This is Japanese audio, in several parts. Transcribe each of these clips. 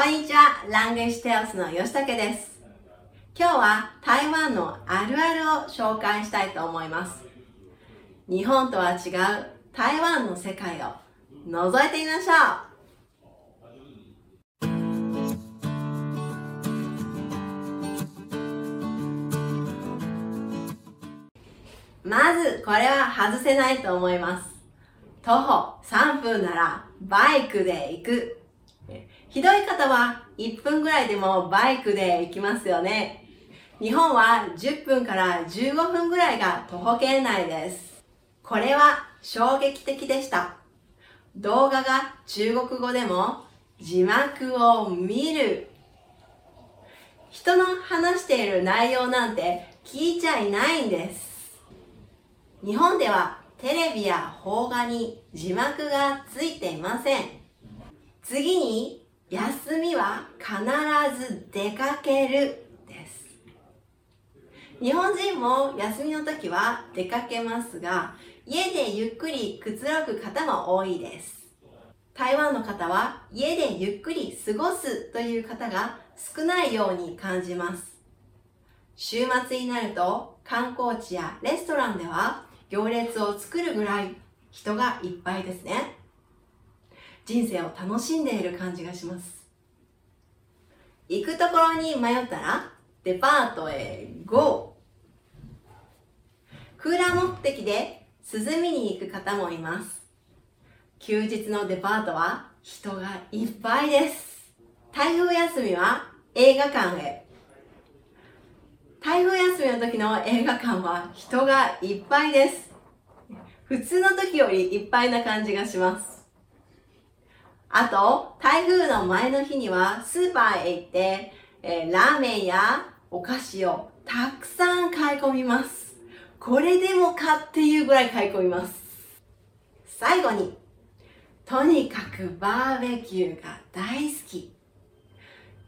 こんにちは、ランゲージテオスの吉武です。今日は台湾のあるあるを紹介したいと思います。日本とは違う台湾の世界を覗いてみましょうまずこれは外せないと思います。徒歩3分ならバイクで行く。ひどい方は1分ぐらいでもバイクで行きますよね。日本は10分から15分ぐらいが徒歩圏内です。これは衝撃的でした。動画が中国語でも字幕を見る。人の話している内容なんて聞いちゃいないんです。日本ではテレビや邦画に字幕がついていません。次に、休みは必ず出かけるです。日本人も休みの時は出かけますが、家でゆっくりくつろぐ方も多いです。台湾の方は家でゆっくり過ごすという方が少ないように感じます。週末になると観光地やレストランでは行列を作るぐらい人がいっぱいですね。人生を楽しんでいる感じがします。行くところに迷ったらデパートへ GO! クーラー目的で涼みに行く方もいます。休日のデパートは人がいっぱいです。台風休みは映画館へ。台風休みの時の映画館は人がいっぱいです。普通の時よりいっぱいな感じがします。あと、台風の前の日にはスーパーへ行って、えーラーメンやお菓子をたくさん買い込みます。これでもかっていうぐらい買い込みます。最後に、とにかくバーベキューが大好き。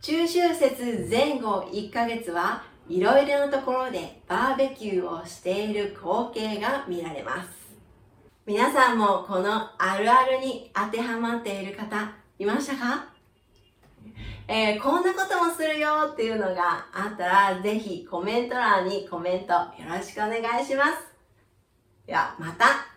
中秋節前後1ヶ月はいろいろなところでバーベキューをしている光景が見られます。皆さんもこのあるあるに当てはまっている方いましたか？えーこんなこともするよっていうのがあったらぜひコメント欄にコメントよろしくお願いします。ではまた